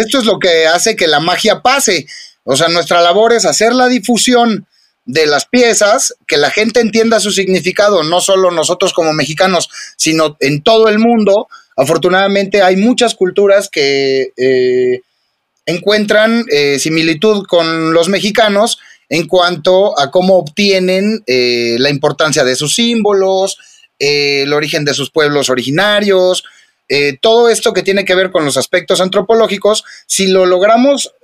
esto es lo que hace que la magia pase. O sea, nuestra labor es hacer la difusión de las piezas, que la gente entienda su significado, no solo nosotros como mexicanos, sino en todo el mundo. Afortunadamente hay muchas culturas que eh, encuentran eh, similitud con los mexicanos en cuanto a cómo obtienen eh, la importancia de sus símbolos, el origen de sus pueblos originarios, todo esto que tiene que ver con los aspectos antropológicos, si lo logramos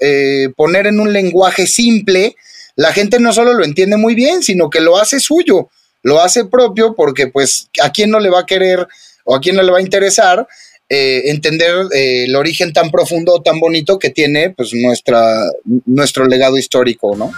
poner en un lenguaje simple, la gente no solo lo entiende muy bien, sino que lo hace suyo, lo hace propio porque pues a quién no le va a querer o a quién no le va a interesar eh, entender eh, el origen tan profundo, tan bonito que tiene pues nuestra, nuestro legado histórico, ¿no?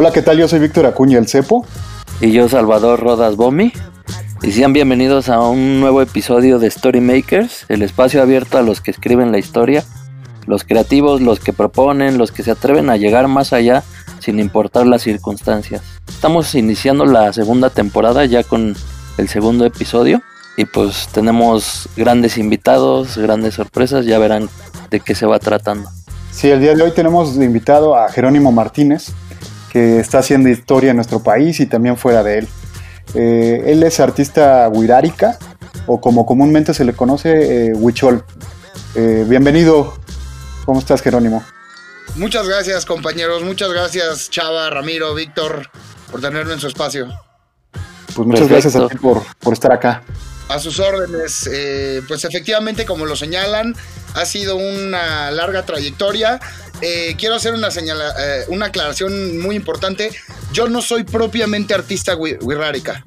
Hola, ¿qué tal? Yo soy Víctor Acuña, el Cepo. Y yo, Salvador Rodas Bomi. Y sean bienvenidos a un nuevo episodio de Story Makers, el espacio abierto a los que escriben la historia, los creativos, los que proponen, los que se atreven a llegar más allá sin importar las circunstancias. Estamos iniciando la segunda temporada ya con el segundo episodio y pues tenemos grandes invitados, grandes sorpresas, ya verán de qué se va tratando. Sí, el día de hoy tenemos invitado a Jerónimo Martínez, que está haciendo historia en nuestro país y también fuera de él. Eh, él es artista wirárica, o como comúnmente se le conoce, eh, huichol. Eh, bienvenido. ¿Cómo estás, Jerónimo? Muchas gracias, compañeros. Muchas gracias, Chava, Ramiro, Víctor, por tenerme en su espacio. Pues muchas gracias a ti por, por estar acá. A sus órdenes. pues efectivamente, como lo señalan, ha sido una larga trayectoria. Eh, quiero hacer una, señala, eh, una aclaración muy importante. Yo no soy propiamente artista wixárika.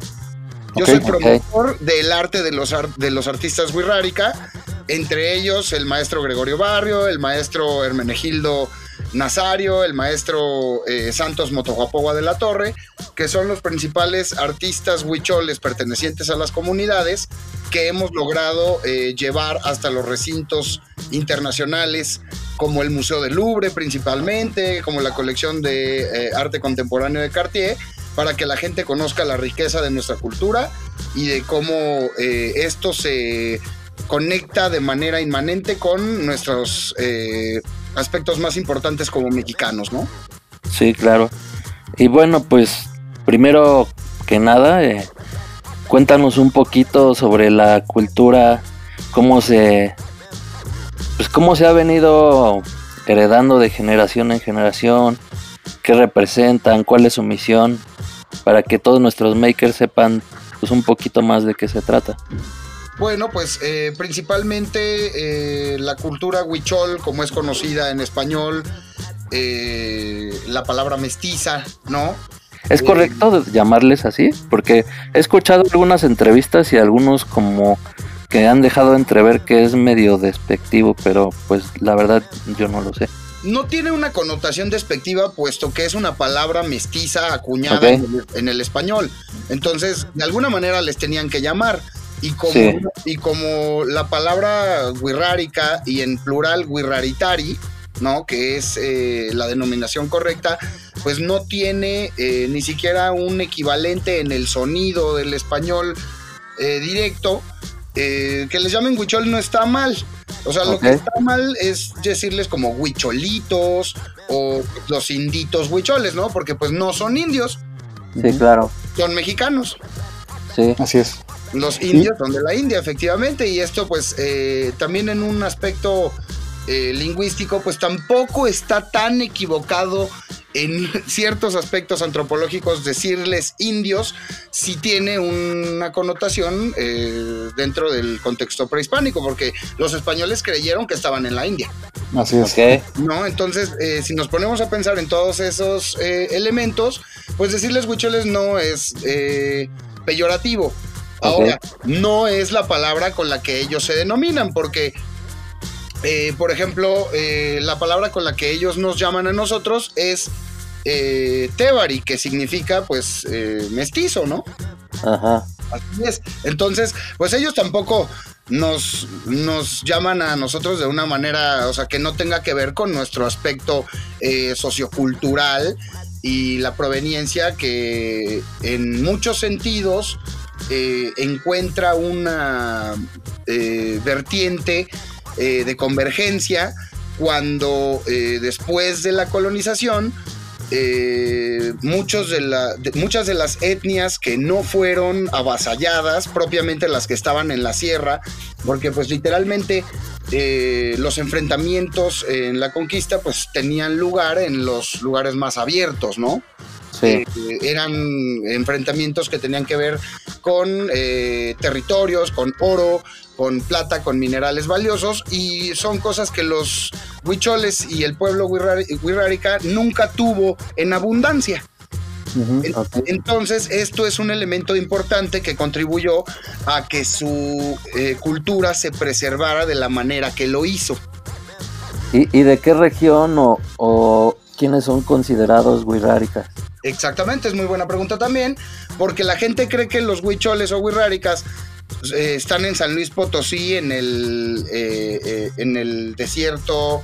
Yo soy promotor del arte de los, de los artistas wixárika, entre ellos el maestro Gregorio Barrio, el maestro Hermenegildo Nazario, el maestro eh, Santos Motojuapogua de la Torre, que son los principales artistas huicholes pertenecientes a las comunidades que hemos logrado llevar hasta los recintos internacionales como el Museo del Louvre principalmente, como la colección de eh, arte contemporáneo de Cartier, para que la gente conozca la riqueza de nuestra cultura y de cómo eh, esto se conecta de manera inmanente con nuestros eh, aspectos más importantes como mexicanos, ¿no? Sí, claro. Y bueno, pues primero que nada, cuéntanos un poquito sobre la cultura, cómo se pues cómo se ha venido heredando de generación en generación, qué representan, cuál es su misión, para que todos nuestros makers sepan pues un poquito más de qué se trata. Bueno, pues eh, principalmente eh, la cultura huichol, como es conocida en español, eh, la palabra mestiza, ¿no? ¿Es correcto llamarles así? Porque he escuchado algunas entrevistas y algunos como que han dejado entrever que es medio despectivo, pero pues la verdad yo no lo sé. No tiene una connotación despectiva, puesto que es una palabra mestiza acuñada en, el, español. Entonces, de alguna manera les tenían que llamar. Y como, y como la palabra guirrárica y en plural guirraritari, ¿no? Que es eh, la denominación correcta, pues no tiene eh, ni siquiera un equivalente en el sonido del español eh, directo. Eh, que les llamen huichol no está mal. O sea, lo que está mal es decirles como huicholitos o los inditos huicholes, ¿no? Porque pues no son indios. Sí, claro. Son mexicanos. Sí. Así es. Los indios son de la India, efectivamente, y esto pues eh, también en un aspecto eh, lingüístico, pues tampoco está tan equivocado en ciertos aspectos antropológicos decirles indios si tiene una connotación eh, dentro del contexto prehispánico, porque los españoles creyeron que estaban en la India. Así es. ¿No? Entonces, eh, si nos ponemos a pensar en todos esos eh, elementos, pues decirles huicholes no es peyorativo. Ahora, no es la palabra con la que ellos se denominan, porque eh, por ejemplo, eh, la palabra con la que ellos nos llaman a nosotros es eh, Tebari, que significa pues mestizo, ¿no? Ajá. Así es. Entonces, pues ellos tampoco nos, nos llaman a nosotros de una manera, o sea, que no tenga que ver con nuestro aspecto sociocultural y la proveniencia que en muchos sentidos eh, encuentra una eh, vertiente eh, de convergencia cuando después de la colonización muchos de la, muchas de las etnias que no fueron avasalladas, propiamente las que estaban en la sierra, porque pues literalmente los enfrentamientos en la conquista pues tenían lugar en los lugares más abiertos, ¿no? Eh, eran enfrentamientos que tenían que ver con eh, territorios, con oro, con plata, con minerales valiosos y son cosas que los huicholes y el pueblo wixárika nunca tuvo en abundancia. Entonces, esto es un elemento importante que contribuyó a que su eh, cultura se preservara de la manera que lo hizo. ¿Y, de qué región o, o quiénes son considerados wixárikas? Exactamente, es muy buena pregunta también, porque la gente cree que los huicholes o huirráricas eh, están en San Luis Potosí, en el, eh, eh, en el desierto,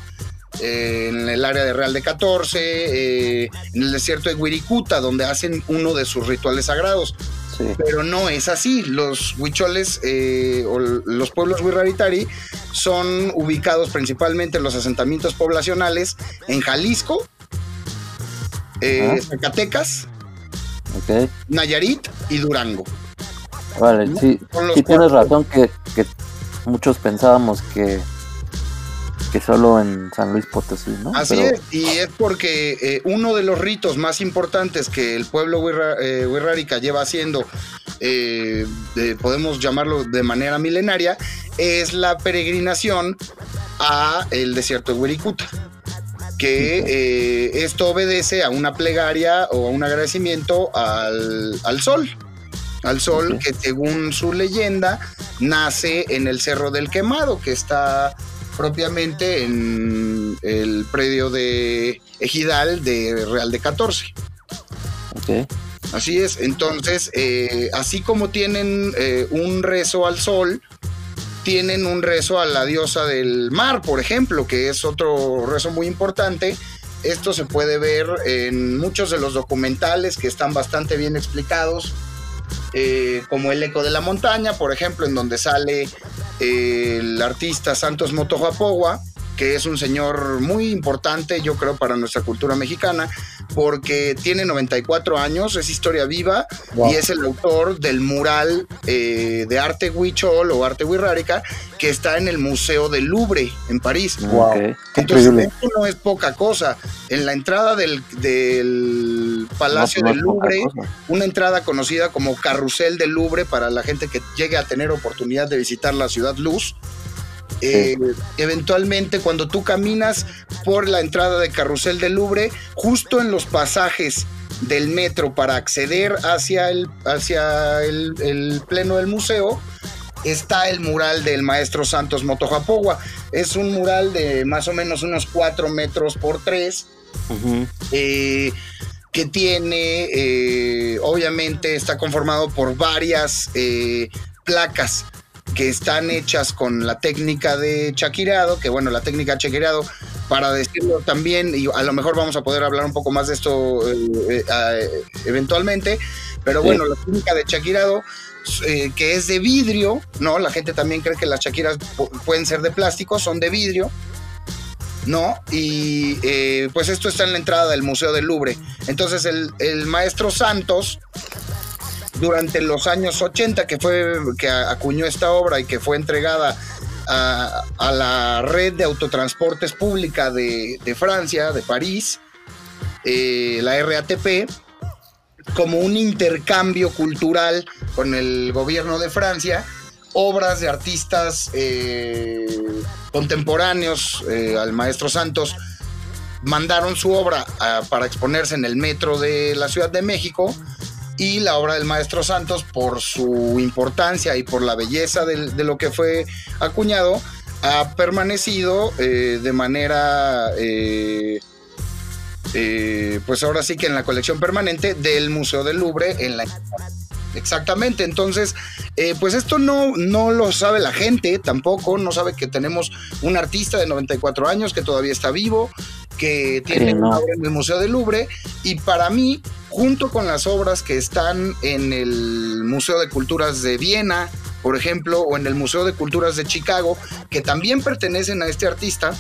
en el área de Real de 14, en el desierto de Huiricuta, donde hacen uno de sus rituales sagrados. Pero no es así. Los huicholes o los pueblos huirraritari son ubicados principalmente en los asentamientos poblacionales en Jalisco, eh, Zacatecas, Nayarit y Durango. Vale, sí, sí tienes razón que, muchos pensábamos que, que solo en San Luis Potosí, ¿no? Así es, y es porque eh, uno de los ritos más importantes que el pueblo Huirrárica eh, lleva haciendo, podemos llamarlo de manera milenaria, es la peregrinación a el desierto de Huiricuta que eh, esto obedece a una plegaria o a un agradecimiento al, sol. Al sol que según su leyenda nace en el Cerro del Quemado, que está propiamente en el predio de Ejidal de Real de 14. Así es, entonces, eh, así como tienen eh, un rezo al sol, tienen un rezo a la diosa del mar, por ejemplo, que es otro rezo muy importante. Esto se puede ver en muchos de los documentales que están bastante bien explicados, eh, como El Eco de la Montaña, por ejemplo, en donde sale eh, el artista Santos Motojuapogua, que es un señor muy importante, yo creo, para nuestra cultura mexicana, porque tiene 94 años, es historia viva y es el autor del mural eh, de arte huichol o arte wixárika que está en el Museo del Louvre en París. Entonces, esto no es poca cosa. En la entrada del, Palacio del Louvre, una entrada conocida como Carrusel del Louvre para la gente que llegue a tener oportunidad de visitar la ciudad Luz, eh, eventualmente cuando tú caminas por la entrada de Carrusel del Louvre, justo en los pasajes del metro para acceder hacia el, hacia el, pleno del museo, está el mural del maestro Santos Motojapogua. Es un mural de más o menos unos 4 metros por 3. Eh, que tiene, eh, obviamente está conformado por varias placas que están hechas con la técnica de chaquirado, que bueno, la técnica de chaquirado, para decirlo también, y a lo mejor vamos a poder hablar un poco más de esto eh, eh, eventualmente, pero bueno, la técnica de chaquirado, eh, que es de vidrio, ¿no? La gente también cree que las chaquiras pueden ser de plástico, son de vidrio, ¿no? Y pues esto está en la entrada del Museo del Louvre. Entonces el, el maestro Santos durante los años 80 que fue que acuñó esta obra y que fue entregada a, la red de autotransportes pública de, Francia, de París, eh, la RATP, como un intercambio cultural con el gobierno de Francia, obras de artistas eh, contemporáneos eh, al maestro Santos mandaron su obra ah, para exponerse en el metro de la Ciudad de México y la obra del maestro Santos por su importancia y por la belleza de, lo que fue acuñado ha permanecido eh, de manera eh, eh, pues ahora sí que en la colección permanente del Museo del Louvre en la Exactamente, entonces, pues esto no, no lo sabe la gente tampoco, no sabe que tenemos un artista de 94 años que todavía está vivo que tiene una obra en el Museo del Louvre y para mí, junto con las obras que están en el Museo de Culturas de Viena, por ejemplo, o en el Museo de Culturas de Chicago, que también pertenecen a este artista,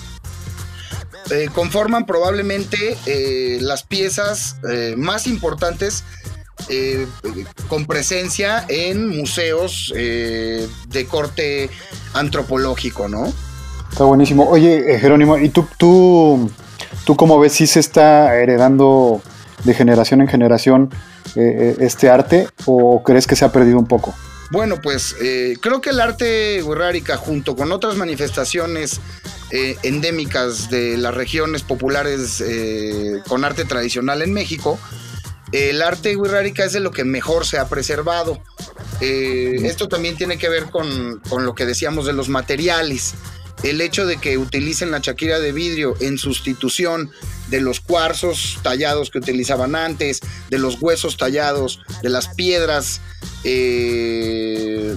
eh, conforman probablemente eh, las piezas eh, más importantes con presencia en museos de corte antropológico, ¿no? Está buenísimo. Oye, Jerónimo, ¿y tú, tú, tú cómo ves si se está heredando de generación en generación este arte o crees que se ha perdido un poco? Bueno, pues creo que el arte wixárika junto con otras manifestaciones eh, endémicas de las regiones populares eh, con arte tradicional en México, el arte wixárika es de lo que mejor se ha preservado. Eh, esto también tiene que ver con, con, lo que decíamos de los materiales. El hecho de que utilicen la chaquira de vidrio en sustitución de los cuarzos tallados que utilizaban antes, de los huesos tallados, de las piedras que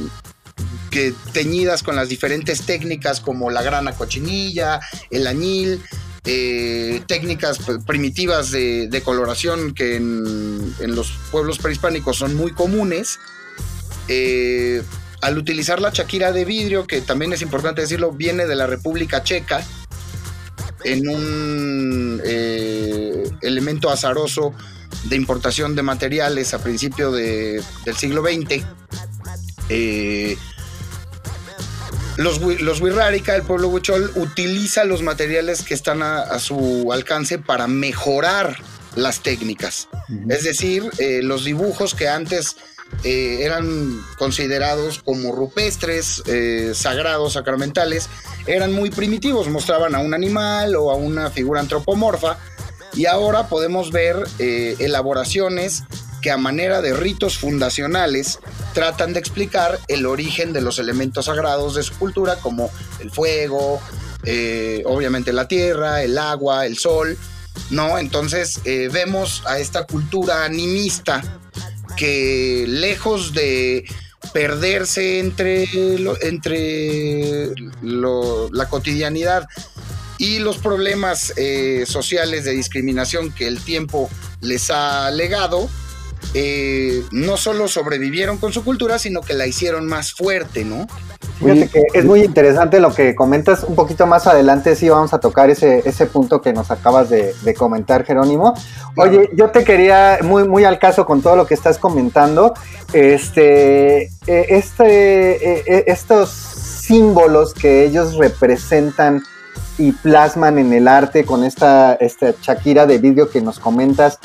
teñidas con las diferentes técnicas como la grana cochinilla, el añil, eh, técnicas primitivas de, coloración que en, los pueblos prehispánicos son muy comunes. Eh, al utilizar la chaquira de vidrio, que también es importante decirlo, viene de la República Checa, en un eh, elemento azaroso de importación de materiales a principio del siglo XX. Los, los el pueblo huichol, utiliza los materiales que están a, su alcance para mejorar las técnicas. Es decir, eh, los dibujos que antes eh, eran considerados como rupestres, eh, sagrados, sacramentales, eran muy primitivos, mostraban a un animal o a una figura antropomorfa, y ahora podemos ver elaboraciones que a manera de ritos fundacionales tratan de explicar el origen de los elementos sagrados de su cultura, como el fuego, eh, obviamente la tierra, el agua, el sol, ¿no? Entonces eh, vemos a esta cultura animista que lejos de perderse entre, entre la cotidianidad y los problemas eh, sociales de discriminación que el tiempo les ha legado, eh, no solo sobrevivieron con su cultura, sino que la hicieron más fuerte, ¿no? Fíjate que es muy interesante lo que comentas. Un poquito más adelante sí vamos a tocar ese, ese punto que nos acabas de, comentar, Jerónimo. Oye, yo te quería, muy, muy al caso con todo lo que estás comentando, este, eh, este, eh, estos símbolos que ellos representan y plasman en el arte con esta, esta Shakira de vídeo que nos comentas,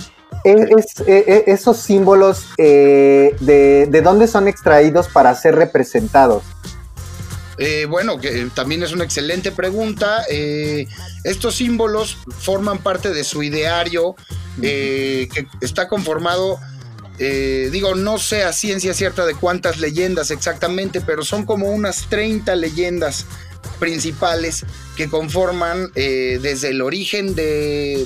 es, eh, eh, esos símbolos, eh, de, dónde son extraídos para ser representados? bueno, que también es una excelente pregunta. estos símbolos forman parte de su ideario, que está conformado, digo, no sé a ciencia cierta de cuántas leyendas exactamente, pero son como unas 30 leyendas principales que conforman eh, desde el origen de,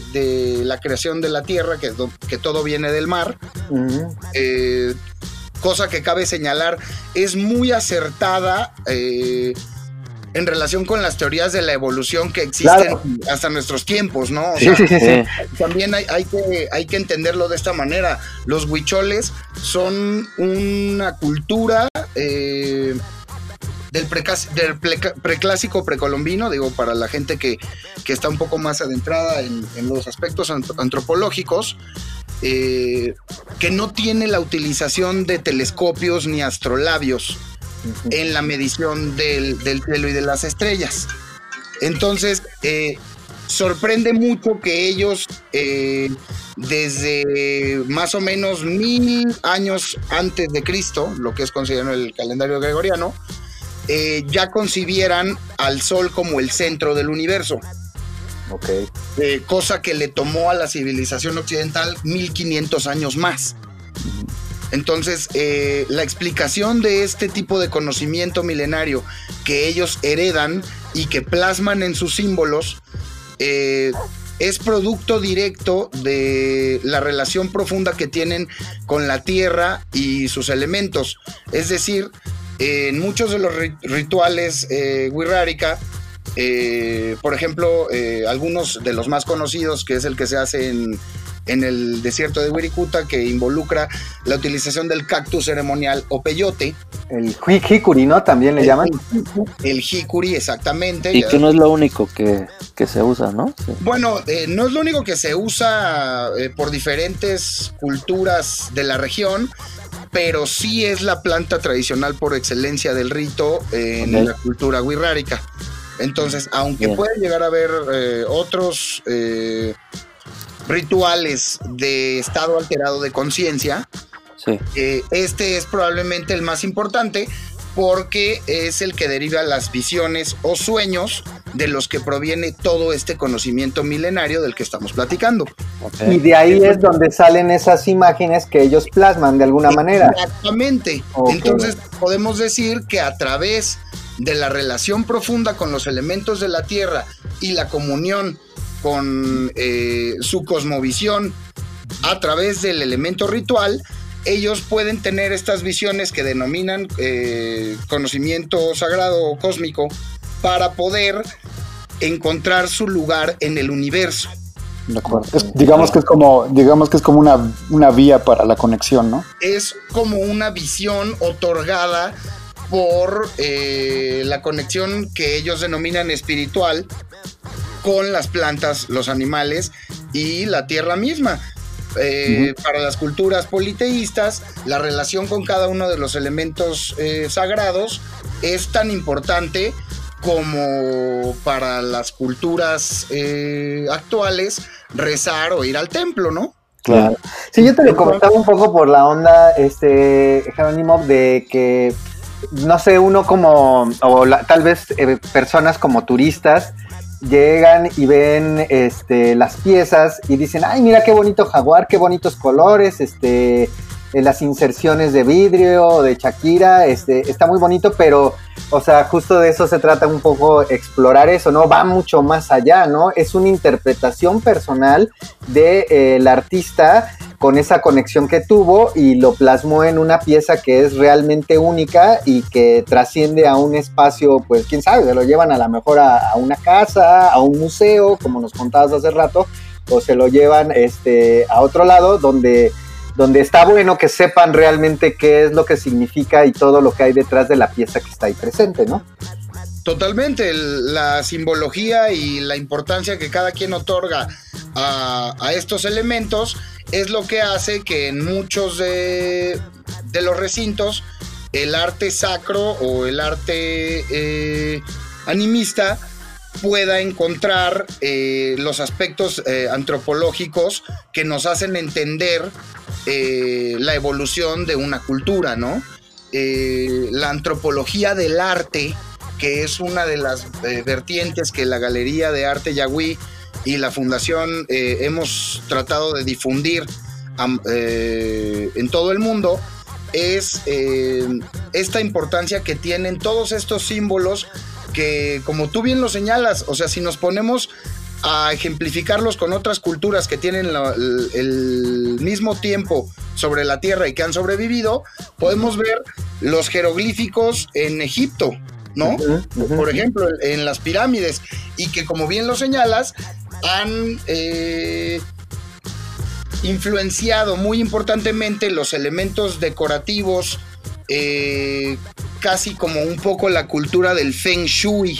la creación de la Tierra, que, que todo viene del mar. Eh, cosa que cabe señalar, es muy acertada eh, en relación con las teorías de la evolución que existen hasta nuestros tiempos, ¿no? también hay, que, hay que entenderlo de esta manera. Los huicholes son una cultura del, preclásico precolombino, digo, para la gente que, está un poco más adentrada en, los aspectos antropológicos, eh, que no tiene la utilización de telescopios ni astrolabios en la medición del, cielo y de las estrellas. Entonces, eh, sorprende mucho que ellos, eh, desde más o menos mil años antes de Cristo, lo que es considerado el calendario gregoriano, eh, ya concibieran al Sol como el centro del universo. Ok. Eh, cosa que le tomó a la civilización occidental 1500 años más. Entonces, eh, la explicación de este tipo de conocimiento milenario que ellos heredan y que plasman en sus símbolos es producto directo de la relación profunda que tienen con la Tierra y sus elementos. Es decir, en muchos de los rituales eh, Eh, por ejemplo, eh, algunos de los más conocidos, que es el que se hace en, en el desierto de Wirikuta, que involucra la utilización del cactus ceremonial o peyote. El hikuri, ¿no? También le llaman. El hikuri, exactamente. Y que no es lo único que, que se usa, ¿no? Sí. Bueno, eh, no es lo único que se usa eh, por diferentes culturas de la región, pero sí es la planta tradicional por excelencia del rito eh, en la cultura wixárika. Entonces, aunque Bien. puede llegar a haber eh, otros eh, rituales de estado alterado de conciencia, Sí. eh, este es probablemente el más importante porque es el que deriva las visiones o sueños de los que proviene todo este conocimiento milenario del que estamos platicando. Y de ahí es donde salen esas imágenes que ellos plasman de alguna manera. Exactamente. Entonces podemos decir que a través de la relación profunda con los elementos de la Tierra y la comunión con eh, su cosmovisión a través del elemento ritual, ellos pueden tener estas visiones que denominan eh, conocimiento sagrado o cósmico para poder encontrar su lugar en el universo. De acuerdo. Es- digamos que es como, digamos que es como una, una vía para la conexión, ¿no? es como una visión otorgada por eh, la conexión que ellos denominan espiritual con las plantas, los animales y la tierra misma. Eh, Para las culturas politeístas, la relación con cada uno de los elementos eh, sagrados es tan importante como para las culturas eh, actuales rezar o ir al templo, ¿no? Claro. Sí, yo te lo comentaba un poco por la onda, este, Jerónimo, de que, no sé, uno como, o la- tal vez eh, personas como turistas, llegan y ven este, las piezas y dicen, ay, mira qué bonito jaguar, qué bonitos colores, este, eh, las inserciones de vidrio, de Shakira, este, está muy bonito, pero, o sea, justo de eso se trata un poco explorar eso, ¿no? Va mucho más allá, ¿no? Es una interpretación personal del artista con esa conexión que tuvo y lo plasmó en una pieza que es realmente única y que trasciende a un espacio, pues quién sabe, se lo llevan a lo mejor a, a una casa, a un museo, como nos contabas hace rato, o se lo llevan este, a otro lado donde, donde está bueno que sepan realmente qué es lo que significa y todo lo que hay detrás de la pieza que está ahí presente, ¿no? Totalmente, la simbología y la importancia que cada quien otorga a, estos elementos es lo que hace que en muchos de, de los recintos el arte sacro o el arte eh, animista pueda encontrar eh, los aspectos eh, antropológicos que nos hacen entender eh, la evolución de una cultura, ¿no? Eh, la antropología del arte que es una de las eh, vertientes que la Galería de Arte Yagüí y la Fundación hemos tratado de difundir en todo el mundo, es esta importancia que tienen todos estos símbolos que, como tú bien lo señalas, o sea, si nos ponemos a ejemplificarlos con otras culturas que tienen la- el, el mismo tiempo sobre la Tierra y que han sobrevivido, podemos ver los jeroglíficos en Egipto, ¿no? Por ejemplo, en las pirámides, y que como bien lo señalas, han eh, influenciado muy importantemente los elementos decorativos, eh, casi como un poco la cultura del feng shui,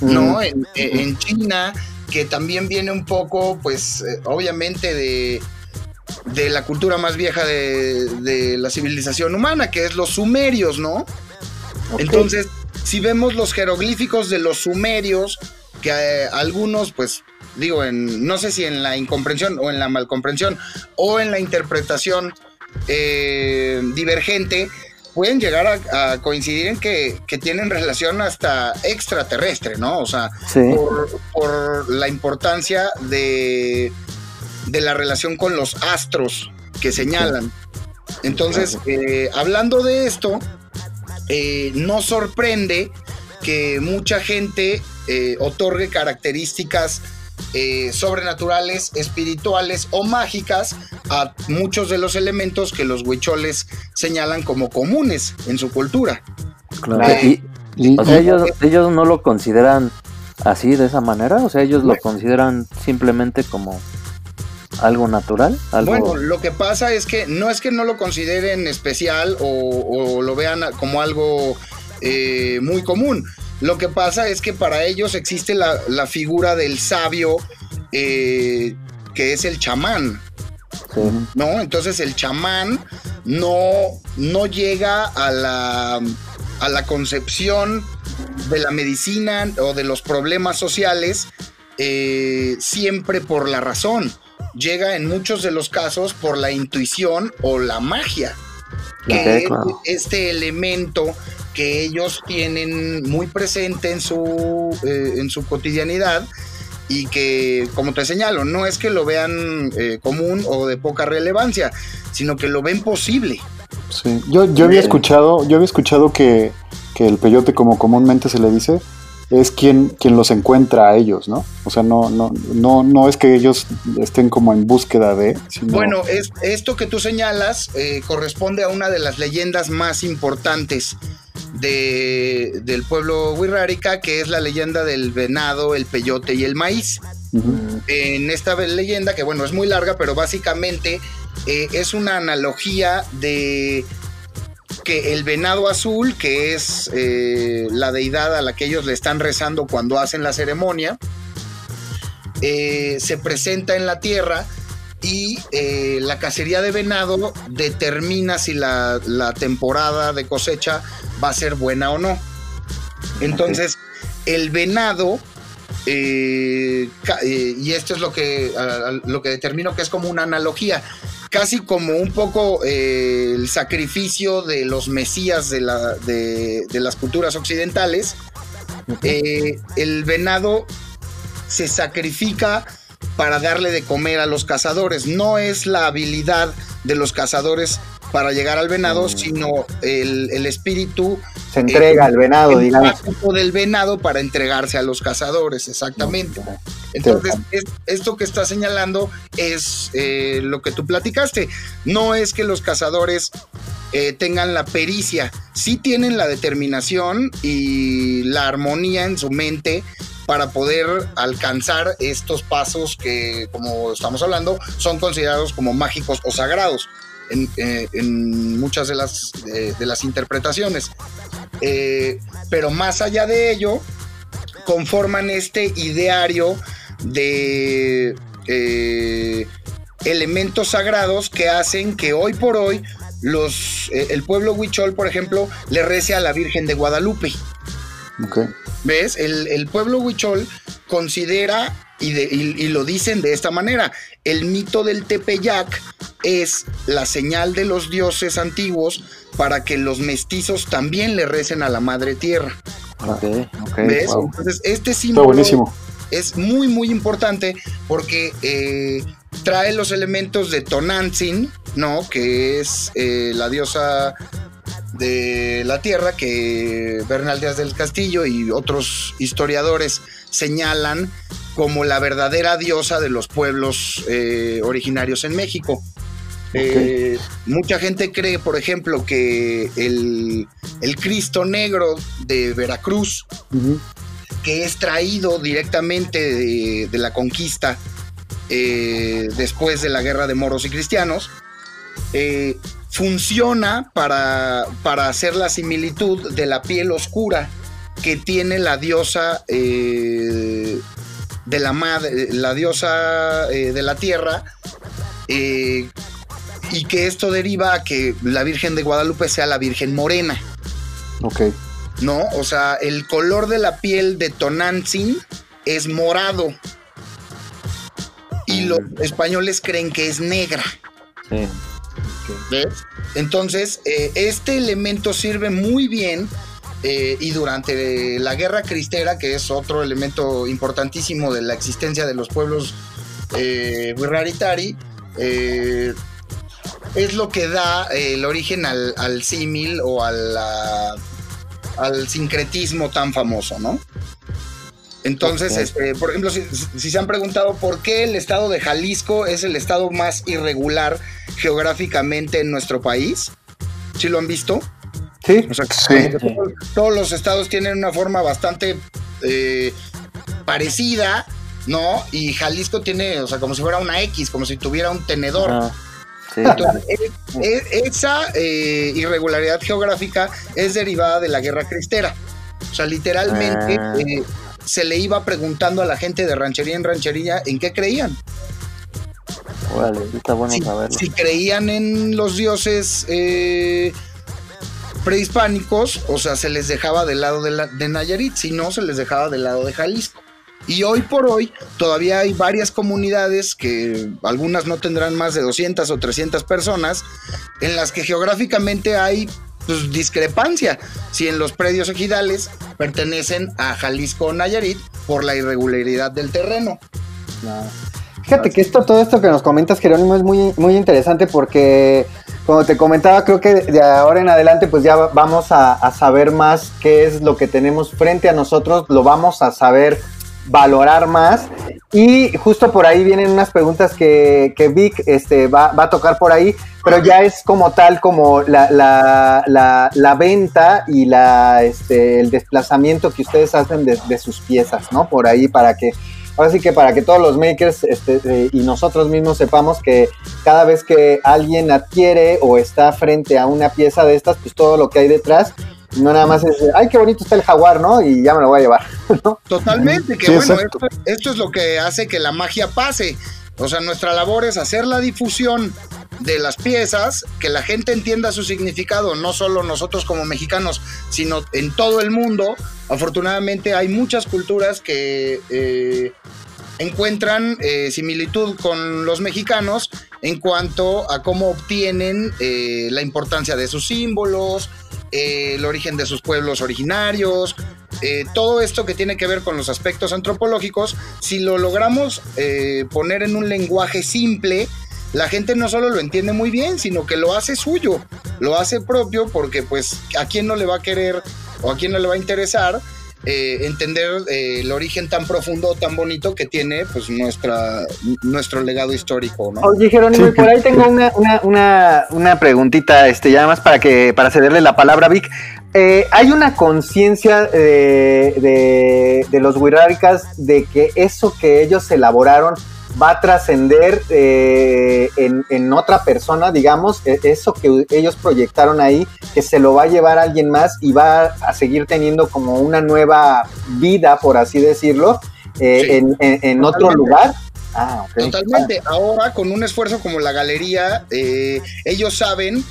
¿no? En, en China, que también viene un poco, pues, eh, obviamente de de la cultura más vieja de, de la civilización humana, que es los sumerios, ¿no? Entonces, si vemos los jeroglíficos de los sumerios, que eh, algunos, pues, digo, en, no sé si en la incomprensión o en la malcomprensión o en la interpretación eh, divergente, pueden llegar a, a coincidir en que, que tienen relación hasta extraterrestre, ¿no? O sea, Sí. por, por la importancia de, de la relación con los astros que señalan. Entonces, eh, hablando de esto, eh, no sorprende que mucha gente eh, otorgue características eh, sobrenaturales, espirituales o mágicas a muchos de los elementos que los huicholes señalan como comunes en su cultura. Claro. Y, Y- o sea, ellos, ellos no lo consideran así, de esa manera? O sea, ellos lo consideran simplemente como algo natural. Algo... Bueno, lo que pasa es que no es que no lo consideren especial o, lo vean como algo eh, muy común. Lo que pasa es que para ellos existe la, figura del sabio eh, que es el chamán. ¿No? Entonces el chamán no, no llega a la, a la concepción de la medicina o de los problemas sociales eh, siempre por la razón. Llega en muchos de los casos por la intuición o la magia. Que este elemento que ellos tienen muy presente en su, eh, en su cotidianidad y que, como te señalo, no es que lo vean eh, común o de poca relevancia, sino que lo ven posible. Sí, yo, yo había escuchado, yo había escuchado que, que el peyote, como comúnmente se le dice, es quien, quien los encuentra a ellos, ¿no? O sea, no, no, no, no es que ellos estén como en búsqueda de. Bueno, es, esto que tú señalas eh, corresponde a una de las leyendas más importantes de, del pueblo Wirrárica, que es la leyenda del venado, el peyote y el maíz. En esta leyenda, que bueno, es muy larga, pero básicamente eh, es una analogía de que el venado azul, que es eh, la deidad a la que ellos le están rezando cuando hacen la ceremonia, eh, se presenta en la tierra y eh, la cacería de venado determina si la, temporada de cosecha va a ser buena o no. Entonces, el venado, y esto es lo que, lo que determino que es como una analogía, casi como un poco eh, el sacrificio de los mesías de, la, de, las culturas occidentales. Eh, el venado se sacrifica para darle de comer a los cazadores. No es la habilidad de los cazadores para llegar al venado, mm. sino el, espíritu. Se entrega al venado, digamos. del venado para entregarse a los cazadores, exactamente. Entonces, esto que está señalando es eh, lo que tú platicaste. No es que los cazadores eh, tengan la pericia, sí tienen la determinación y la armonía en su mente para poder alcanzar estos pasos que, como estamos hablando, son considerados como mágicos o sagrados en, eh, muchas de las, interpretaciones. pero más allá de ello, conforman este ideario de eh, elementos sagrados que hacen que hoy por hoy eh, el pueblo huichol, por ejemplo, le rece a la Virgen de Guadalupe. ¿Ves? El, pueblo huichol considera, y, y, lo dicen de esta manera, el mito del Tepeyac es la señal de los dioses antiguos para que los mestizos también le recen a la madre tierra. ¿Ves? Entonces, este símbolo... es muy, muy importante porque eh, trae los elementos de Tonantzin, ¿no? Que es eh, la diosa de la tierra que Bernal Díaz del Castillo y otros historiadores señalan como la verdadera diosa de los pueblos eh, originarios en México. mucha gente cree, por ejemplo, que el, Cristo Negro de Veracruz que es traído directamente de, la conquista eh, después de la guerra de moros y cristianos, eh, funciona para, para, hacer la similitud de la piel oscura que tiene la diosa eh, de la madre, la diosa de la tierra, y que esto deriva a que la Virgen de Guadalupe sea la Virgen morena. Ok. ¿no? O sea, el color de la piel de Tonantzin es morado. Y los españoles creen que es negra. Sí. ¿Ves? Entonces, eh, este elemento sirve muy bien eh, y durante la guerra cristera, que es otro elemento importantísimo de la existencia de los pueblos eh, eh es lo que da el origen al, al símil o a la al sincretismo tan famoso, ¿no? Entonces, este, por ejemplo, si, se han preguntado por qué el estado de Jalisco es el estado más irregular geográficamente en nuestro país, ¿sí lo han visto? Sí, todos, los estados tienen una forma bastante eh, parecida, ¿no? Y Jalisco tiene, o sea, como si fuera una X, como si tuviera un tenedor. Sí. Entonces, e- e- esa eh, irregularidad geográfica es derivada de la guerra cristera. O sea, literalmente Ah. eh, se le iba preguntando a la gente de ranchería en ranchería en qué creían. Órale, está bueno Si, saberlo. si creían en los dioses eh, prehispánicos, o sea, se les dejaba del lado de, la- de Nayarit, si no, se les dejaba del lado de Jalisco. Y hoy por hoy todavía hay varias comunidades que algunas no tendrán más de 200 o 300 personas en las que geográficamente hay pues, discrepancia si en los predios ejidales pertenecen a Jalisco o Nayarit por la irregularidad del terreno. No. Fíjate que esto, todo esto que nos comentas, Jerónimo, es muy, muy interesante porque, como te comentaba, creo que de ahora en adelante, pues ya vamos a saber más qué es lo que tenemos frente a nosotros, lo vamos a saber valorar más. Y justo por ahí vienen unas preguntas que, que Vic este, va, va a tocar por ahí, pero ya es como tal, como la, la, la, venta y la, este, el desplazamiento que ustedes hacen de, de sus piezas, ¿no? Por ahí para que Ahora sí que para que todos los makers este, eh, y nosotros mismos sepamos que cada vez que alguien adquiere o está frente a una pieza de estas, pues todo lo que hay detrás, no nada más es, ay, qué bonito está el jaguar, ¿no? Y ya me lo voy a llevar, ¿no? Totalmente, que Sí, bueno, esto es lo que hace que la magia pase. O sea, nuestra labor es hacer la difusión de las piezas, que la gente entienda su significado, no solo nosotros como mexicanos, sino en todo el mundo. Afortunadamente hay muchas culturas que eh, encuentran eh, similitud con los mexicanos en cuanto a cómo obtienen eh, la importancia de sus símbolos, eh, el origen de sus pueblos originarios, eh, todo esto que tiene que ver con los aspectos antropológicos, si lo logramos eh, poner en un lenguaje simple, la gente no solo lo entiende muy bien, sino que lo hace suyo, lo hace propio, porque pues a quién no le va a querer o a quién no le va a interesar eh, entender eh, el origen tan profundo, tan bonito que tiene pues nuestra, nuestro legado histórico, ¿no? Oye, Jerónimo, Sí. por ahí tengo una, una, una, una preguntita, este, ya más para que, para cederle la palabra a Vic. Eh, hay una conciencia eh, de, de los Wirráricas de que eso que ellos elaboraron va a trascender eh, en, en otra persona, digamos, e- eso que ellos proyectaron ahí, que se lo va a llevar alguien más y va a seguir teniendo como una nueva vida, por así decirlo, eh, Sí. en, en- en otro lugar. Ah, ok. Totalmente. Ahora, con un esfuerzo como la galería, eh, ellos saben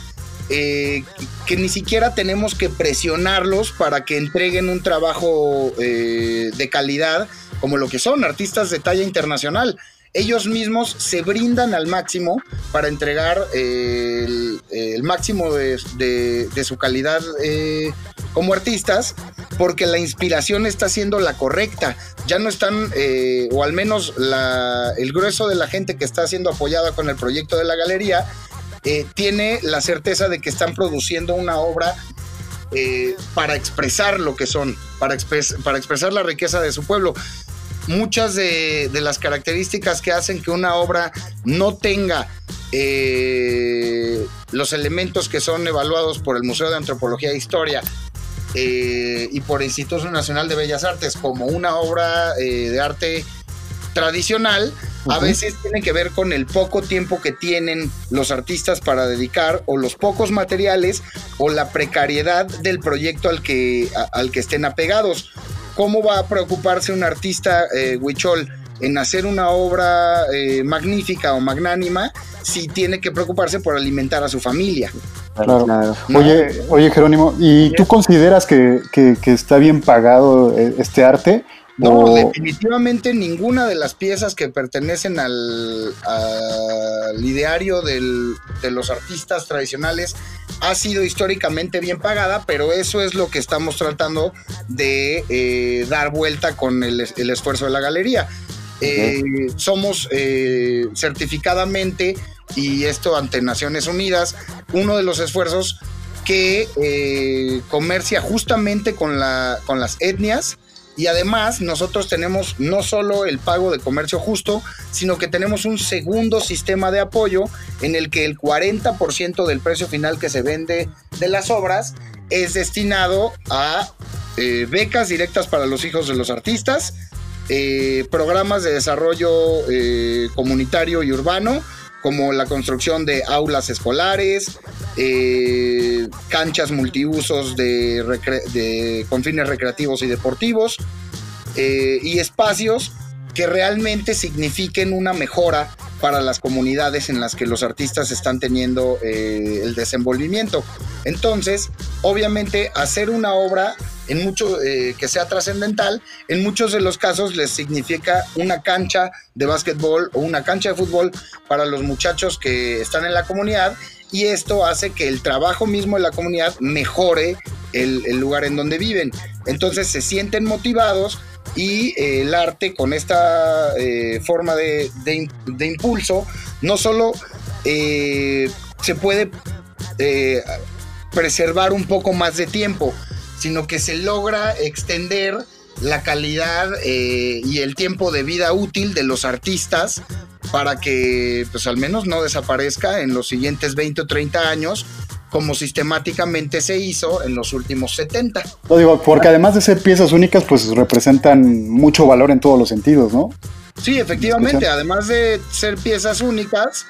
eh, que ni siquiera tenemos que presionarlos para que entreguen un trabajo eh, de calidad como lo que son artistas de talla internacional. Ellos mismos se brindan al máximo para entregar eh, el, máximo de, su calidad eh, como artistas, porque la inspiración está siendo la correcta. Ya no están, eh, o al menos la- el grueso de la gente que está siendo apoyada con el proyecto de la galería, eh, tiene la certeza de que están produciendo una obra eh, para expresar lo que son, para expresar la riqueza de su pueblo. Muchas de, de las características que hacen que una obra no tenga eh, los elementos que son evaluados por el Museo de Antropología e Historia eh, y por el Instituto Nacional de Bellas Artes como una obra eh, de arte tradicional, a veces tiene que ver con el poco tiempo que tienen los artistas para dedicar o los pocos materiales o la precariedad del proyecto al que, a- al que estén apegados. ¿Cómo va a preocuparse un artista eh, huichol en hacer una obra eh, magnífica o magnánima si tiene que preocuparse por alimentar a su familia? Claro. Claro. Oye, oye Jerónimo, ¿y tú consideras que, que- que está bien pagado eh, este arte? No, O- definitivamente ninguna de las piezas que pertenecen al, al ideario del- de los artistas tradicionales ha sido históricamente bien pagada, pero eso es lo que estamos tratando de eh, dar vuelta con el, el esfuerzo de la galería. Eh, somos eh, certificadamente, y esto ante Naciones Unidas, uno de los esfuerzos que eh, comercia justamente con, la, con las etnias y además nosotros tenemos no solo el pago de comercio justo, sino que tenemos un segundo sistema de apoyo en el que el 40% del precio final que se vende de las obras es destinado a eh, becas directas para los hijos de los artistas, eh, programas de desarrollo eh, comunitario y urbano, como la construcción de aulas escolares, eh, canchas multiusos de, de, con fines recreativos y deportivos, y espacios que realmente signifiquen una mejora para las comunidades en las que los artistas están teniendo eh, el desenvolvimiento. Entonces, obviamente, hacer una obra en mucho, eh, que sea trascendental, en muchos de los casos les significa una cancha de básquetbol o una cancha de fútbol para los muchachos que están en la comunidad y esto hace que el trabajo mismo de la comunidad mejore el lugar en donde viven. Entonces se sienten motivados y eh, el arte con esta eh, forma de, impulso no solo eh, se puede preservar un poco más de tiempo, sino que se logra extender la calidad y el tiempo de vida útil de los artistas para que pues al menos no desaparezca en los siguientes 20 o 30 años como sistemáticamente se hizo en los últimos 70. Lo digo, porque además de ser piezas únicas, pues representan mucho valor en todos los sentidos, ¿no? Sí, efectivamente, además de ser piezas únicas,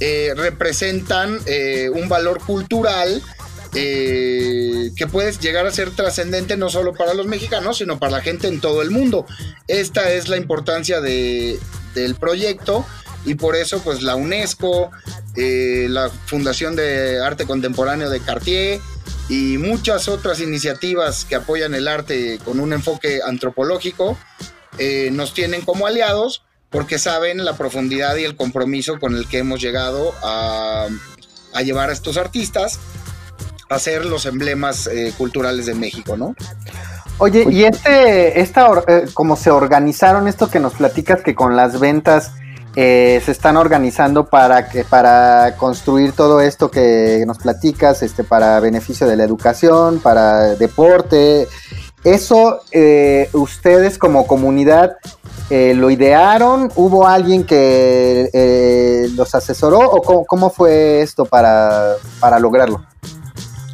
eh, representan eh, un valor cultural eh, que puede llegar a ser trascendente no solo para los mexicanos, sino para la gente en todo el mundo. Esta es la importancia de, del proyecto y por eso pues la UNESCO, eh, la Fundación de Arte Contemporáneo de Cartier y muchas otras iniciativas que apoyan el arte con un enfoque antropológico eh, nos tienen como aliados porque saben la profundidad y el compromiso con el que hemos llegado a, llevar a estos artistas a ser los emblemas eh, culturales de México, ¿no? Oye, y este, esta, como se organizaron esto que nos platicas que con las ventas eh, se están organizando para que para construir todo esto que nos platicas, este, para beneficio de la educación, para deporte. Eso eh, ustedes como comunidad eh, lo idearon, hubo alguien que los asesoró o cómo, fue esto para, para lograrlo.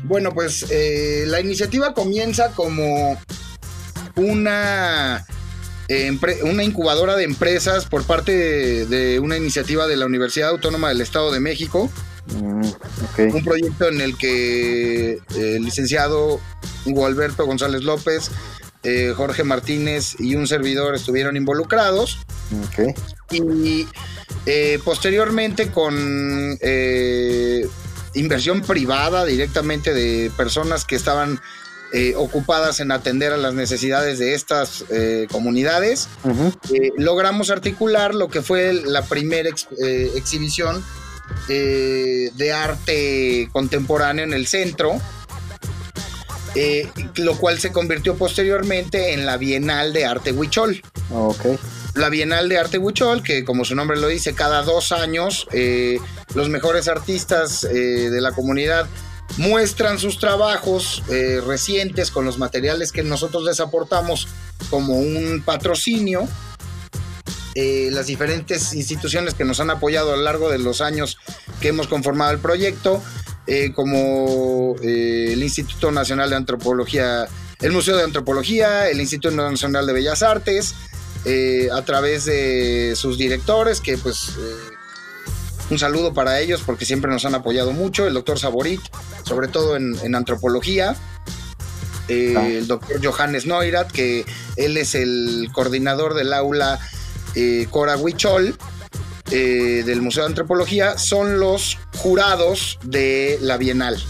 Bueno, pues la iniciativa comienza como una una incubadora de empresas por parte de, una iniciativa de la Universidad Autónoma del Estado de México. Mm, un proyecto en el que eh, el licenciado Hugo Alberto González López, eh, Jorge Martínez y un servidor estuvieron involucrados. Y eh, posteriormente con inversión privada directamente de personas que estaban eh, ocupadas en atender a las necesidades de estas eh, comunidades. Eh, logramos articular lo que fue la primera exhibición de arte contemporáneo en el centro, lo cual se convirtió posteriormente en la Bienal de Arte Huichol. La Bienal de Arte Huichol, que como su nombre lo dice, cada dos años los mejores artistas de la comunidad muestran sus trabajos eh, recientes con los materiales que nosotros les aportamos como un patrocinio. Eh, las diferentes instituciones que nos han apoyado a lo largo de los años que hemos conformado el proyecto, eh, como el Instituto Nacional de Antropología, el Museo de Antropología, el Instituto Nacional de Bellas Artes, a través de sus directores que pues un saludo para ellos porque siempre nos han apoyado mucho. El doctor Saborit, sobre todo en, antropología. Eh, ah. El doctor Johannes Neurath, que él es el coordinador del aula eh, Cora Huichol eh, del Museo de Antropología, son los jurados de la Bienal.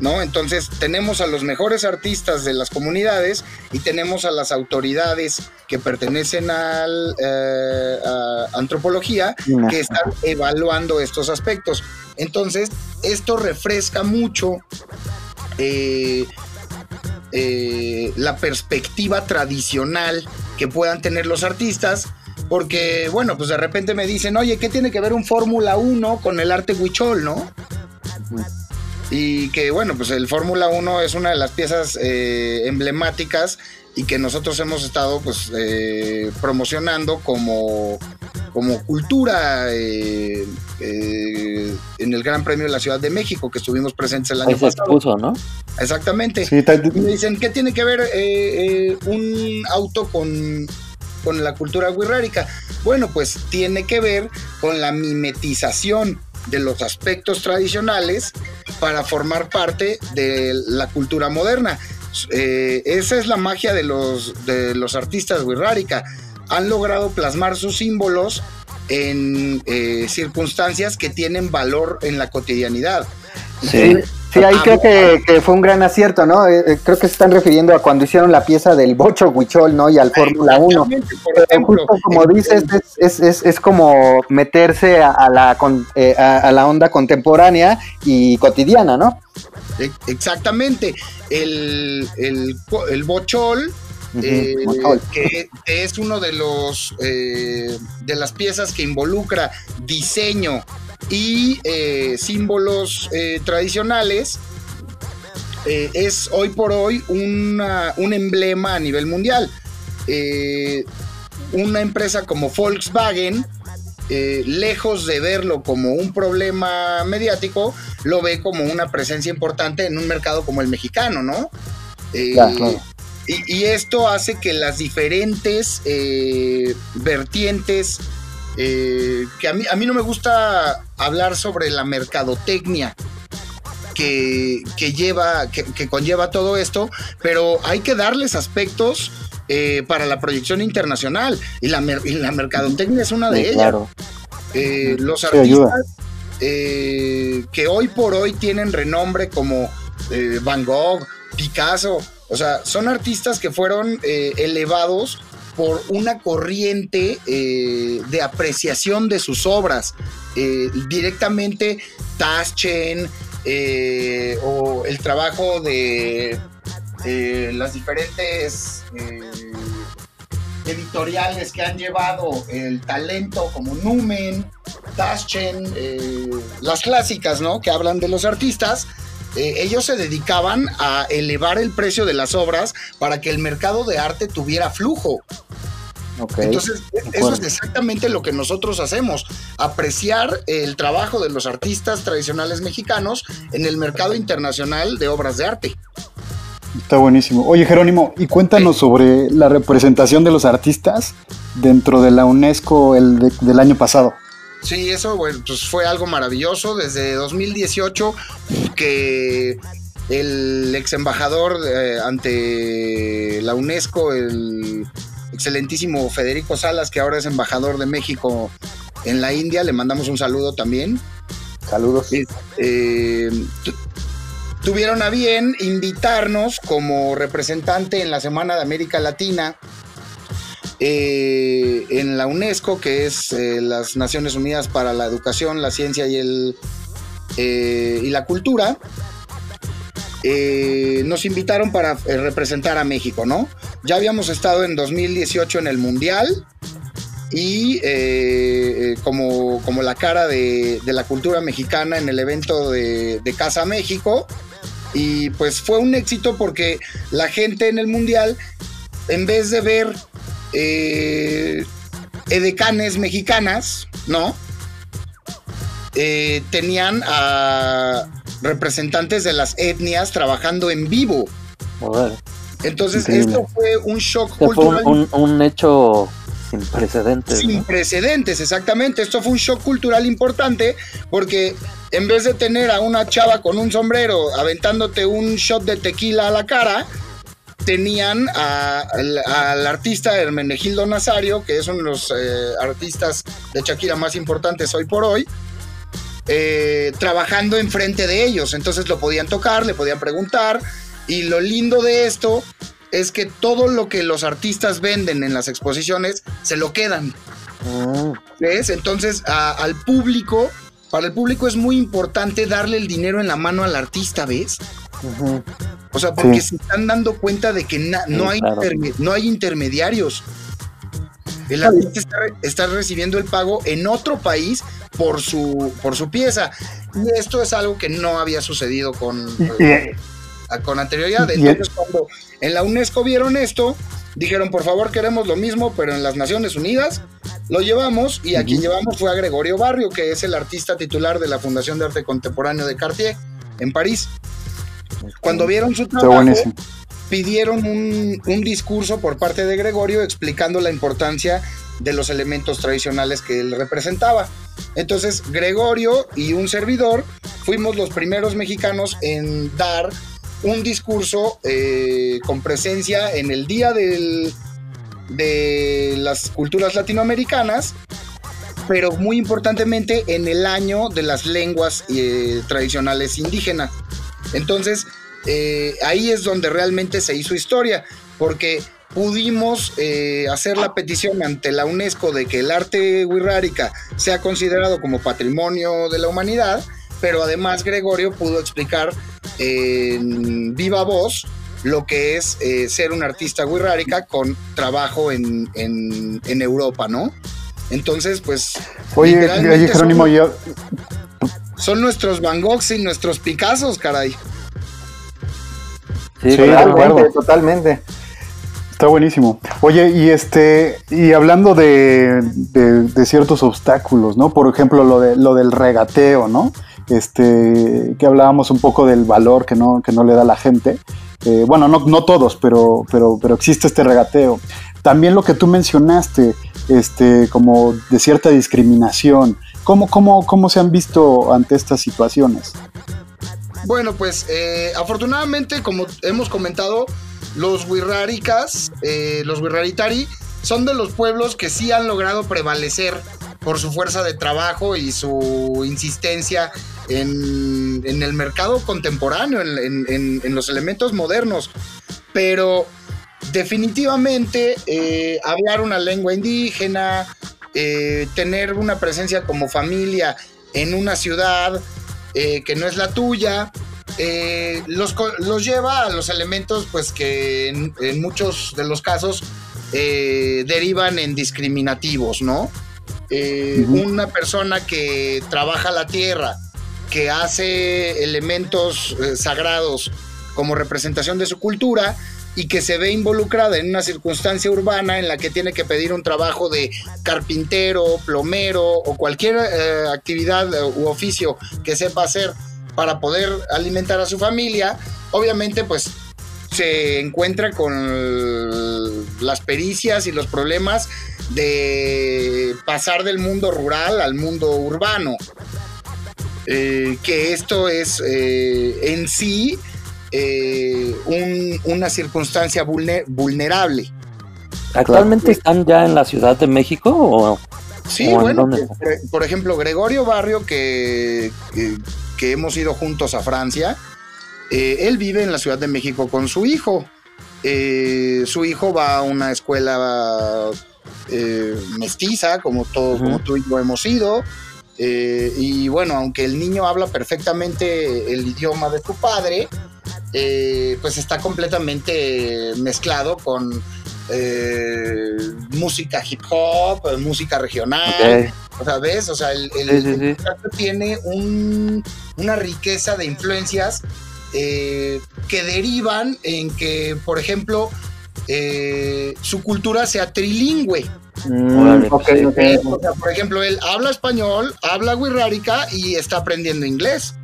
¿No? Entonces tenemos a los mejores artistas de las comunidades y tenemos a las autoridades que pertenecen al, eh, a antropología que están evaluando estos aspectos. Entonces, esto refresca mucho eh, eh, la perspectiva tradicional que puedan tener los artistas. Porque, bueno, pues de repente me dicen, oye, ¿qué tiene que ver un Fórmula 1 con el arte huichol, no? Y que bueno, pues el Fórmula 1 es una de las piezas eh, emblemáticas y que nosotros hemos estado pues eh, promocionando como, como cultura eh, en el Gran Premio de la Ciudad de México que estuvimos presentes el año pasado. ¿no? Exactamente. me dicen, ¿qué tiene que ver un auto con con la cultura wixárika? Bueno, pues tiene que ver con la mimetización de los aspectos tradicionales para formar parte de la cultura moderna. Eh, esa es la magia de los, de los artistas wixárika. Han logrado plasmar sus símbolos en eh, circunstancias que tienen valor en la cotidianidad. Sí. Sí, ahí creo que, fue un gran acierto, ¿no? Eh, eh, creo que se están refiriendo a cuando hicieron la pieza del Bocho Huichol, ¿no? Y al Fórmula 1. Por como dices, es, es, es, como meterse a, la, eh, a, la onda contemporánea y cotidiana, ¿no? E, exactamente. El, el, el Bochol que, es uno de los de las piezas que involucra diseño y eh, símbolos eh, tradicionales, eh, es hoy por hoy un emblema a nivel mundial. una empresa como Volkswagen, lejos de verlo como un problema mediático, lo ve como una presencia importante en un mercado como el mexicano, ¿no? Y, y, esto hace que las diferentes vertientes eh, que a mí, a mí no me gusta hablar sobre la mercadotecnia que, lleva, que, conlleva todo esto, pero hay que darles aspectos eh, para la proyección internacional y la, la mercadotecnia es una de ellas. Eh, los artistas que hoy por hoy tienen renombre como Van Gogh, Picasso, o sea, son artistas que fueron elevados por una corriente eh, de apreciación de sus obras. Eh, directamente Taschen eh, o el trabajo de las diferentes editoriales que han llevado el talento como Numen, Taschen, las clásicas, ¿no? Que hablan de los artistas. Ellos se dedicaban a elevar el precio de las obras para que el mercado de arte tuviera flujo. Entonces, eso es exactamente lo que nosotros hacemos, apreciar el trabajo de los artistas tradicionales mexicanos en el mercado internacional de obras de arte. Está buenísimo. Oye, Jerónimo, y cuéntanos sobre la representación de los artistas dentro de la UNESCO el del año pasado. Sí, eso pues fue algo maravilloso. Desde 2018 que el ex embajador eh, ante la UNESCO, el excelentísimo Federico Salas, que ahora es embajador de México en la India. Le mandamos un saludo también. Saludos. Eh, tuvieron a bien invitarnos como representante en la Semana de América Latina eh, en la UNESCO, que es eh, las Naciones Unidas para la Educación, la Ciencia y, el, y la Cultura. Eh, nos invitaron para eh, representar a México, ¿no? Ya habíamos estado en 2018 en el Mundial y eh, como, como, la cara de, la cultura mexicana en el evento de, Casa México. Y pues fue un éxito porque la gente en el Mundial, en vez de ver edecanes mexicanas, ¿no? tenían a representantes de las etnias trabajando en vivo. Entonces, esto fue un shock cultural. Fue un, hecho sin precedentes. Sin precedentes, exactamente. Esto fue un shock cultural importante porque en vez de tener a una chava con un sombrero aventándote un shot de tequila a la cara, tenían al artista Hermenegildo Nazario, que es uno de los eh, artistas de Shakira más importantes hoy por hoy, eh, trabajando enfrente de ellos. Entonces lo podían tocar, le podían preguntar. Y lo lindo de esto es que todo lo que los artistas venden en las exposiciones se lo quedan. Ah. ¿Ves? Entonces al público, para el público es muy importante darle el dinero en la mano al artista, ¿ves? O sea, porque se están dando cuenta de que no, hay no hay intermediarios. El artista está, recibiendo el pago en otro país por su, por su pieza. Y esto es algo que no había sucedido con, con anterioridad. Entonces, cuando en la UNESCO vieron esto, dijeron, por favor, queremos lo mismo, pero en las Naciones Unidas lo llevamos y a quien llevamos fue a Gregorio Barrio, que es el artista titular de la Fundación de Arte Contemporáneo de Cartier en París. Cuando vieron su trabajo, pidieron un, un discurso por parte de Gregorio explicando la importancia de los elementos tradicionales que él representaba. Entonces, Gregorio y un servidor fuimos los primeros mexicanos en dar un discurso eh, con presencia en el Día de las Culturas Latinoamericanas, pero muy importantemente en el año de las lenguas eh, tradicionales indígenas. Entonces, eh, ahí es donde realmente se hizo historia, porque pudimos hacer la petición ante la UNESCO de que el arte wixárika sea considerado como patrimonio de la humanidad, pero además Gregorio pudo explicar en viva voz lo que es eh, ser un artista wixárika con trabajo en, en, en, Europa, ¿no? Entonces, pues... Oye, oye Jerónimo, son, yo... son nuestros Van Goghs y nuestros Picassos, caray. Sí, Sí, de acuerdo. totalmente, totalmente. Está buenísimo. Oye, y este, y hablando de, de- de ciertos obstáculos, ¿no? Por ejemplo, lo de lo del regateo, ¿no? Este, que hablábamos un poco del valor que no, que no le da la gente. Eh, bueno, no, no todos, pero, pero, pero existe este regateo. También lo que tú mencionaste, este, como de cierta discriminación. ¿Cómo, cómo, cómo se han visto ante estas situaciones? Bueno, pues eh, afortunadamente, como hemos comentado, los Wirraricas, eh, los Wirraritari, son de los pueblos que sí han logrado prevalecer por su fuerza de trabajo y su insistencia en, el mercado contemporáneo, en, los elementos modernos. Pero definitivamente eh, hablar una lengua indígena, eh, tener una presencia como familia en una ciudad eh, que no es la tuya, los, los lleva a los elementos pues que en, muchos de los casos derivan en discriminativos, ¿no? Eh. Una persona que trabaja la tierra, que hace elementos eh, sagrados como representación de su cultura y que se ve involucrada en una circunstancia urbana en la que tiene que pedir un trabajo de carpintero, plomero o cualquier eh, actividad u oficio que sepa hacer para poder alimentar a su familia, obviamente pues se encuentra con las pericias y los problemas de pasar del mundo rural al mundo urbano. Eh, que esto es eh, en sí eh, un- una circunstancia vulne- vulnerable. ¿Actualmente están ya en la Ciudad de México o Sí, ¿O en bueno, por, por ejemplo, Gregorio Barrio, que, que, que hemos ido juntos a Francia, él vive en la Ciudad de México con su hijo. Su hijo va a una escuela eh, mestiza, como, todo, como tú y yo hemos ido. Eh, y bueno, aunque el niño habla perfectamente el idioma de su padre, eh, pues está completamente mezclado con eh, música hip hop, música regional. O sea, ¿ves? O sea, el, el- Sí, sí, el sí. muchacho tiene un- una riqueza de influencias que derivan en que, por ejemplo, eh, su cultura sea trilingüe. Mm, ok. Eh, o sea, por ejemplo, él habla español, habla wixárika y está aprendiendo inglés.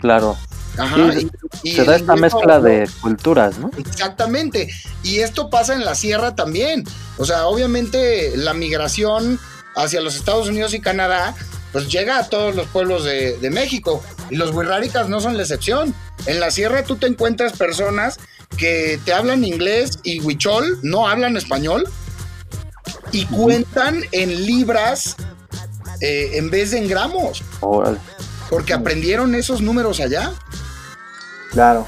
Claro. Ajá, Sí, y- y Se da esta mezcla no- de culturas, ¿no? Exactamente. Y esto pasa en la sierra también. O sea, obviamente la migración hacia los Estados Unidos y Canadá, pues llega a todos los pueblos de, de México. Y los wixárikas no son la excepción. En la sierra tú te encuentras personas que te hablan inglés y huichol, no hablan español, y cuentan en libras eh, en vez de en gramos, Órale. porque aprendieron esos números allá. Claro.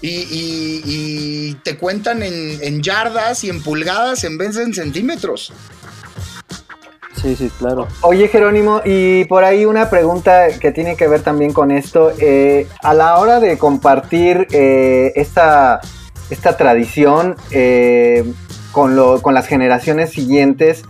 Y, y- y te cuentan en, en yardas y en pulgadas en vez de en centímetros. Sí, sí, claro. Oye, Jerónimo, y por ahí una pregunta que tiene que ver también con esto. eh, a la hora de compartir eh, esta, esta tradición eh, con, lo- con las generaciones siguientes,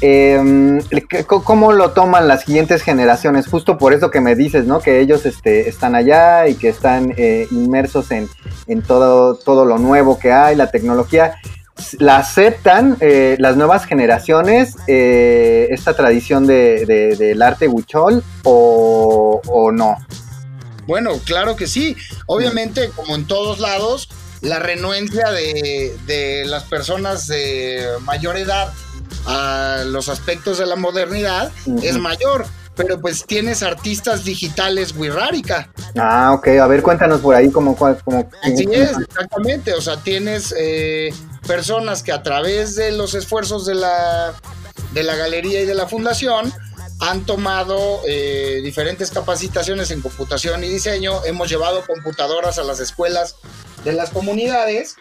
eh, ¿qué- ¿cómo lo toman las siguientes generaciones? Justo por eso que me dices, ¿no? Que ellos este, están allá y que están eh, inmersos en, en todo, todo lo nuevo que hay, la tecnología. ¿La aceptan eh, las nuevas generaciones esta tradición de, de- del arte huichol o, o no? Bueno, claro que sí. Obviamente, como en todos lados, la renuencia de, de las personas de mayor edad a los aspectos de la modernidad es mayor. Pero pues tienes artistas digitales Wirrárica. Ah, ok. A ver, cuéntanos por ahí cómo... cómo Así es, exactamente. O sea, tienes eh, personas que a través de los esfuerzos de la, de la galería y de la fundación han tomado eh, diferentes capacitaciones en computación y diseño. Hemos llevado computadoras a las escuelas de las comunidades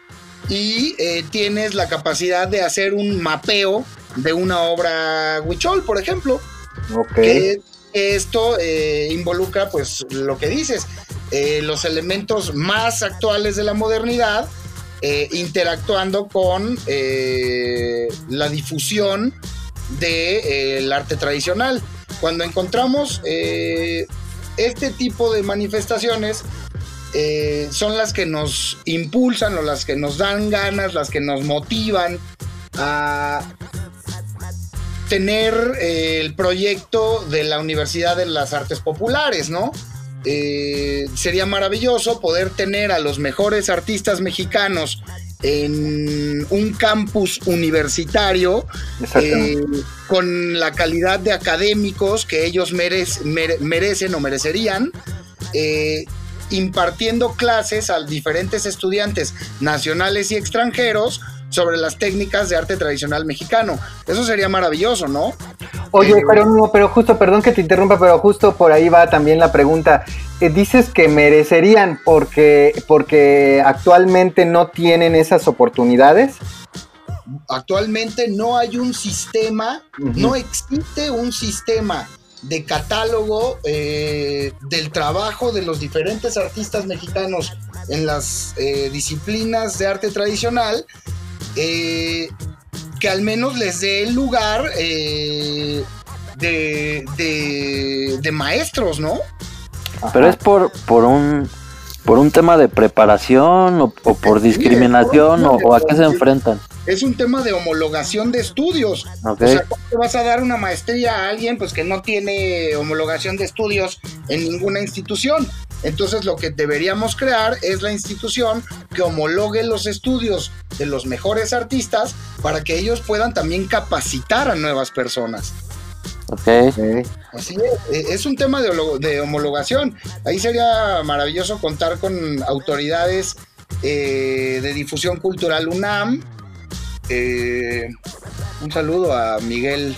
y eh, tienes la capacidad de hacer un mapeo de una obra Huichol, por ejemplo. Ok. Que esto eh, involucra, pues, lo que dices, eh, los elementos más actuales de la modernidad, interactuando con la difusión del arte tradicional. Cuando encontramos este tipo de manifestaciones, eh, son las que nos impulsan o las que nos dan ganas, las que nos motivan a tener eh, el proyecto de la Universidad de las Artes Populares, ¿no? Eh, sería maravilloso poder tener a los mejores artistas mexicanos en un campus universitario eh, con la calidad de académicos que ellos merec- mere- merecen o merecerían, eh, impartiendo clases a diferentes estudiantes nacionales y extranjeros sobre las técnicas de arte tradicional mexicano. Eso sería maravilloso, ¿no? Oye, Eh, pero no, pero justo, perdón que te interrumpa, pero justo por ahí va también la pregunta. Eh, dices que merecerían porque, porque actualmente no tienen esas oportunidades. Actualmente no hay un sistema, no existe un sistema de catálogo eh, del trabajo de los diferentes artistas mexicanos en las eh, disciplinas de arte tradicional eh, que al menos les dé el lugar eh, de, de- de maestros, ¿no? Pero es por, por un por un tema de preparación o, o por Sí, discriminación o a qué se enfrentan. Es un tema de homologación de estudios. O sea, ¿cómo te vas a dar una maestría a alguien pues que no tiene homologación de estudios en ninguna institución? Entonces lo que deberíamos crear es la institución que homologue los estudios de los mejores artistas para que ellos puedan también capacitar a nuevas personas. Ok. Así es, eh, es un tema de homologación. Ahí sería maravilloso contar con autoridades eh, de difusión cultural UNAM. Eh, un saludo a Miguel,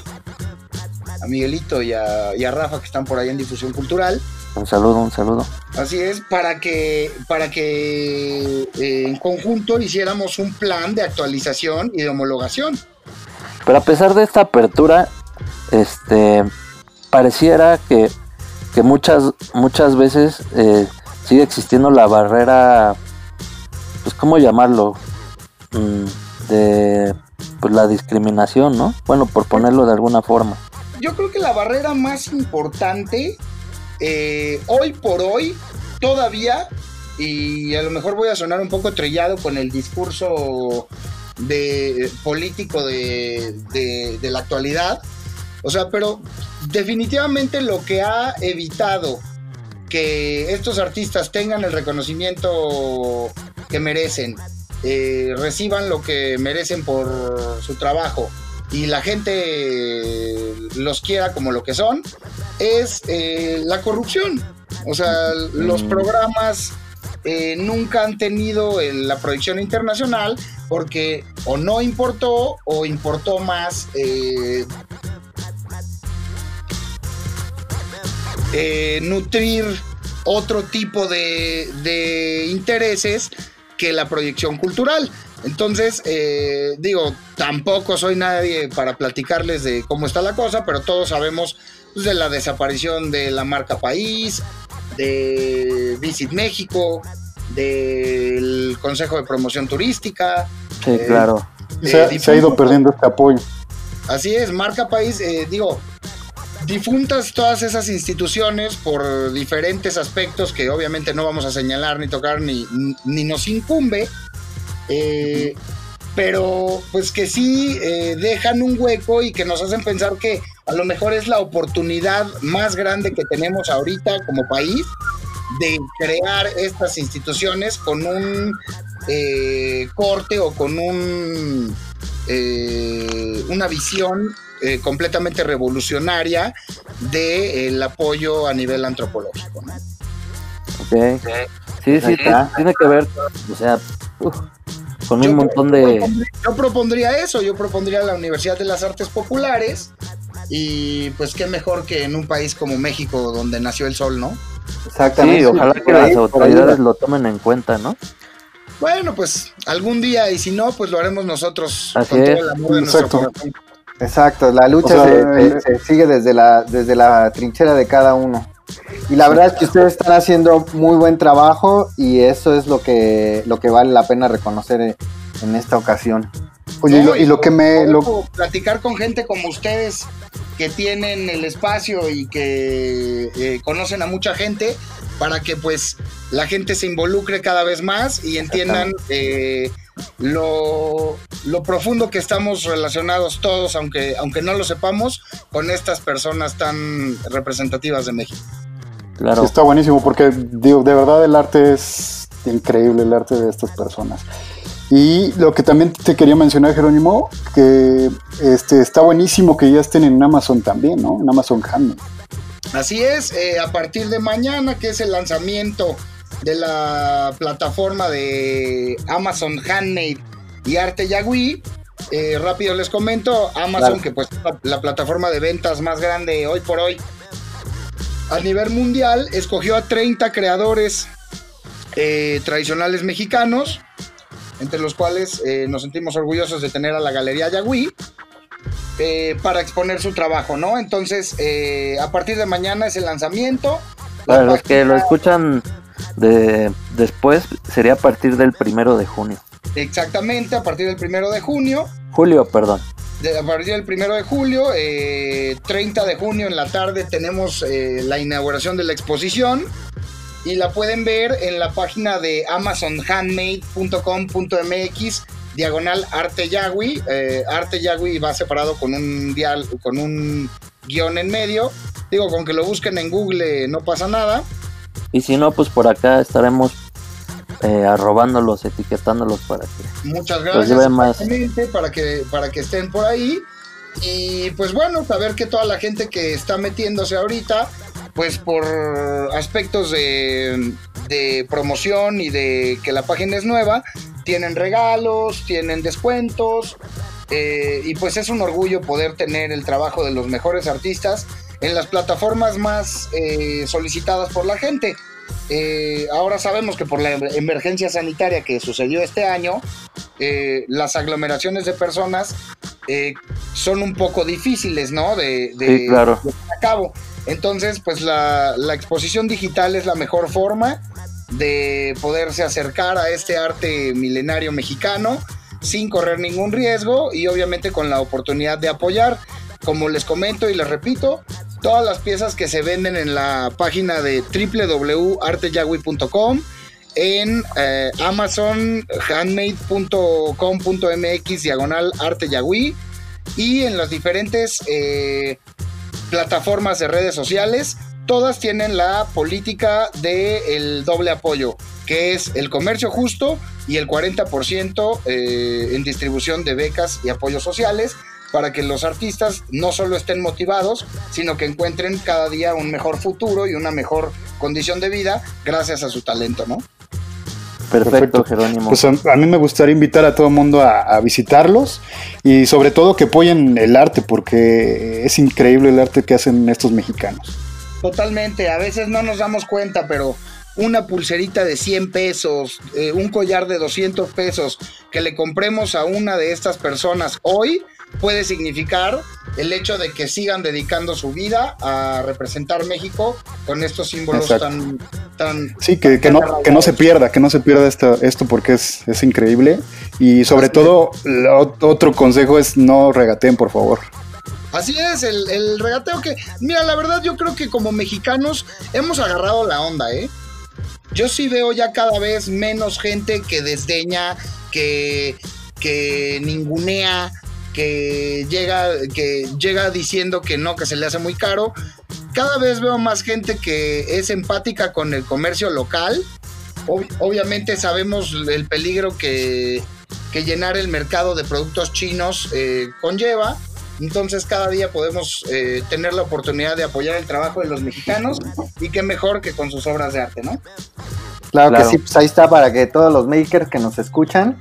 a Miguelito y a, y a Rafa que están por ahí en difusión cultural. Un saludo, un saludo. Así es, para que, para que eh, en conjunto hiciéramos un plan de actualización y de homologación. Pero a pesar de esta apertura, este pareciera que, que muchas muchas veces eh, sigue existiendo la barrera, pues cómo llamarlo, Mm, de pues la discriminación, ¿no? Bueno, por ponerlo de alguna forma. yo creo que la barrera más importante eh, hoy por hoy todavía y a lo mejor voy a sonar un poco trillado con el discurso de político de, de- de la actualidad o sea pero definitivamente lo que ha evitado que estos artistas tengan el reconocimiento que merecen eh, reciban lo que merecen por su trabajo y la gente los quiera como lo que son, es eh, la corrupción. O sea, los Mm. programas eh, nunca han tenido eh, la proyección internacional porque o no importó o importó más eh, eh, nutrir otro tipo de, de intereses que la proyección cultural. Entonces, eh, digo, tampoco soy nadie para platicarles de cómo está la cosa, pero todos sabemos pues, de la desaparición de la marca País, de Visit México, del Consejo de Promoción Turística. Sí, Eh, claro. Se, ha- se ha ido perdiendo este apoyo. Así es, marca país, eh, digo, difuntas todas esas instituciones por diferentes aspectos que obviamente no vamos a señalar ni tocar ni, ni nos incumbe, eh, pero pues que sí eh, dejan un hueco y que nos hacen pensar que a lo mejor es la oportunidad más grande que tenemos ahorita como país de crear estas instituciones con un eh, corte o con un eh, una visión eh, completamente revolucionaria del apoyo a nivel antropológico. ¿no? Ok. Sí, sí, tiene que ver, o sea, uf, con un montón de... Yo propondría eso, yo propondría la Universidad de las Artes Populares y pues qué mejor que en un país como México donde nació el sol, ¿no? Exactamente. Sí, ojalá que las autoridades lo tomen en cuenta, ¿no? Bueno, pues algún día y si no, pues lo haremos nosotros Así con todo es. el amor de nuestro corazón. Exacto, la lucha O sea, se, el- se- se sigue desde la, desde la trinchera de cada uno. Y la verdad es que ustedes están haciendo muy buen trabajo y eso es lo que, lo que vale la pena reconocer en, en esta ocasión. Oye, y lo, y lo que me... lo- platicar con gente como ustedes que tienen el espacio y que eh, conocen a mucha gente para que pues la gente se involucre cada vez más y entiendan eh, lo, lo profundo que estamos relacionados todos, aunque, aunque no lo sepamos, con estas personas tan representativas de México. Claro. Sí, está buenísimo porque digo, de verdad el arte es increíble, el arte de estas personas. Y lo que también te quería mencionar, Jerónimo, que este está buenísimo que ya estén en Amazon también, ¿no? En Amazon Handmade. Así es, eh, a partir de mañana, que es el lanzamiento de la plataforma de Amazon Handmade y Arte Yagüí, eh, rápido les comento, Amazon, Claro. que pues es la, la plataforma de ventas más grande hoy por hoy a nivel mundial, escogió a 30 creadores eh, tradicionales mexicanos, entre los cuales eh, nos sentimos orgullosos de tener a la Galería Yagüí, eh, para exponer su trabajo, ¿no? Entonces, eh, a partir de mañana es el lanzamiento. La Para los que lo escuchan de después, sería a partir del primero de junio. Exactamente, a partir del primero de junio. Julio, perdón. de- a partir del primero de julio, eh, 30 de junio en la tarde tenemos eh, la inauguración de la exposición y la pueden ver en la página de amazonhandmade.com.mx diagonal arte yagüi. Eh, arte yagüi va separado con un dial, con un guion en medio. Digo, con que lo busquen en Google eh, no pasa nada. Y si no, pues por acá estaremos eh, arrobándolos, etiquetándolos para que Muchas gracias. más. Para que, para que estén por ahí. Y pues bueno, saber que toda la gente que está metiéndose ahorita, pues por aspectos de, de promoción y de que la página es nueva, tienen regalos, tienen descuentos. eh, y pues es un orgullo poder tener el trabajo de los mejores artistas en las plataformas más eh, solicitadas por la gente. Eh, ahora sabemos que por la emergencia sanitaria que sucedió este año, eh, las aglomeraciones de personas eh, son un poco difíciles, ¿no? De, de, Sí, claro. de llevar a cabo. Entonces, pues la, exposición digital es la mejor forma de poderse acercar a este arte milenario mexicano sin correr ningún riesgo y obviamente con la oportunidad de apoyar. Como les comento y les repito, todas las piezas que se venden en la página de www.arteyagui.com en eh, amazonhandmade.com.mx diagonal arte y en las diferentes eh, plataformas de redes sociales todas tienen la política del doble apoyo que es el comercio justo y el 40% eh, en distribución de becas y apoyos sociales para que los artistas no solo estén motivados, sino que encuentren cada día un mejor futuro y una mejor condición de vida gracias a su talento, ¿no? Perfecto, Perfecto. Jerónimo. Pues a, a mí me gustaría invitar a todo el mundo a, a visitarlos y sobre todo que apoyen el arte porque es increíble el arte que hacen estos mexicanos. Totalmente, a veces no nos damos cuenta, pero una pulserita de 100 pesos, eh, un collar de 200 pesos que le compremos a una de estas personas hoy puede significar el hecho de que sigan dedicando su vida a representar México con estos símbolos Exacto. tan, tan Sí, que, que no, que no se pierda, que no se pierda esto, esto porque es, es increíble. Y sobre Así todo, lo- otro consejo es no regateen, por favor. Así es, el, el regateo que, mira, la verdad yo creo que como mexicanos hemos agarrado la onda, ¿eh? Yo sí veo ya cada vez menos gente que desdeña, que, que ningunea, que llega, que llega diciendo que no, que se le hace muy caro. Cada vez veo más gente que es empática con el comercio local. Ob- obviamente sabemos el peligro que, que llenar el mercado de productos chinos eh, conlleva. Entonces cada día podemos eh, tener la oportunidad de apoyar el trabajo de los mexicanos y qué mejor que con sus obras de arte, ¿no? Claro, Claro. que sí, pues ahí está para que todos los makers que nos escuchan,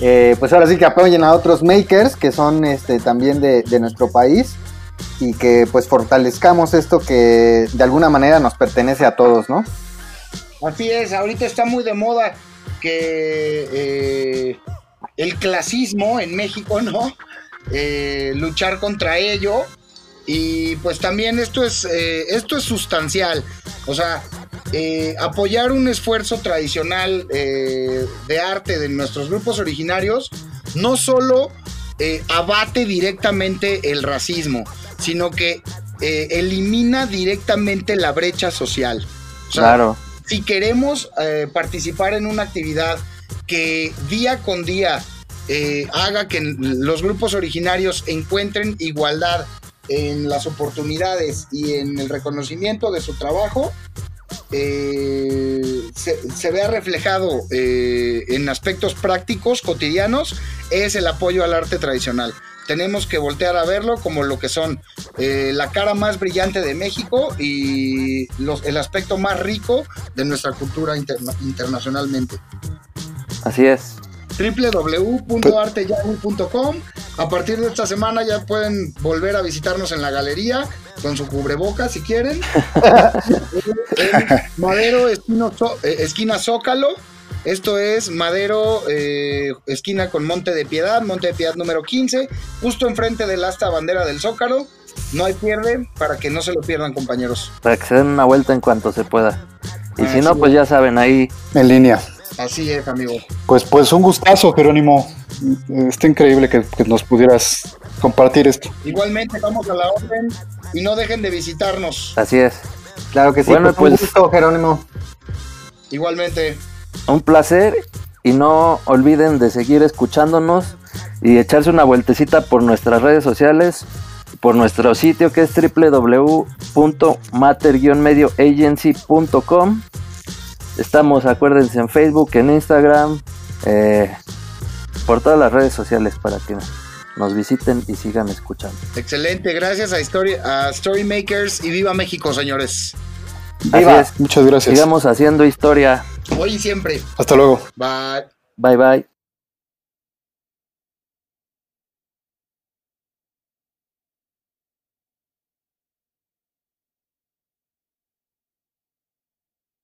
eh, pues ahora sí que apoyen a otros makers que son este, también de, de nuestro país y que pues fortalezcamos esto que de alguna manera nos pertenece a todos, ¿no? Así es, ahorita está muy de moda que eh, el clasismo en México, ¿no? Eh, luchar contra ello. Y pues también esto es, eh, esto es sustancial. O sea, eh, apoyar un esfuerzo tradicional de arte de nuestros grupos originarios no solo abate directamente el racismo, sino que eh, elimina directamente la brecha social. O sea, Claro. si queremos eh, participar en una actividad que día con día eh, haga que los grupos originarios encuentren igualdad en las oportunidades y en el reconocimiento de su trabajo, eh, se, se vea reflejado eh, en aspectos prácticos, cotidianos, es el apoyo al arte tradicional. Tenemos que voltear a verlo como lo que son eh, la cara más brillante de México y los- el aspecto más rico de nuestra cultura interna- internacionalmente Así es. www.arteyahoo.com. A partir de esta semana ya pueden volver a visitarnos en la galería con su cubreboca si quieren. en Madero, Zó- eh, esquina Zócalo. Esto es Madero, eh, esquina con Monte de Piedad, Monte de Piedad número 15, justo enfrente del asta bandera del Zócalo. No hay pierde para que no se lo pierdan, compañeros. Para que se den una vuelta en cuanto se pueda. Y si no, pues es. ya saben, ahí En línea. Así es, amigo. Pues, pues un gustazo, Jerónimo. Está increíble que, que nos pudieras compartir esto. Igualmente, vamos a la orden y no dejen de visitarnos. así es. Claro que sí, Bueno, pues, un pues- gusto, Jerónimo. Igualmente. Un placer y no olviden de seguir escuchándonos y echarse una vueltecita por nuestras redes sociales, por nuestro sitio que es www.mater-medioagency.com. Estamos, acuérdense, en Facebook, en Instagram, eh, por todas las redes sociales para que nos visiten y sigan escuchando. Excelente, gracias a, Story, a Storymakers y viva México, señores. Viva. Así es, Muchas gracias. sigamos haciendo historia. Hoy y siempre. Hasta luego. Bye. Bye bye.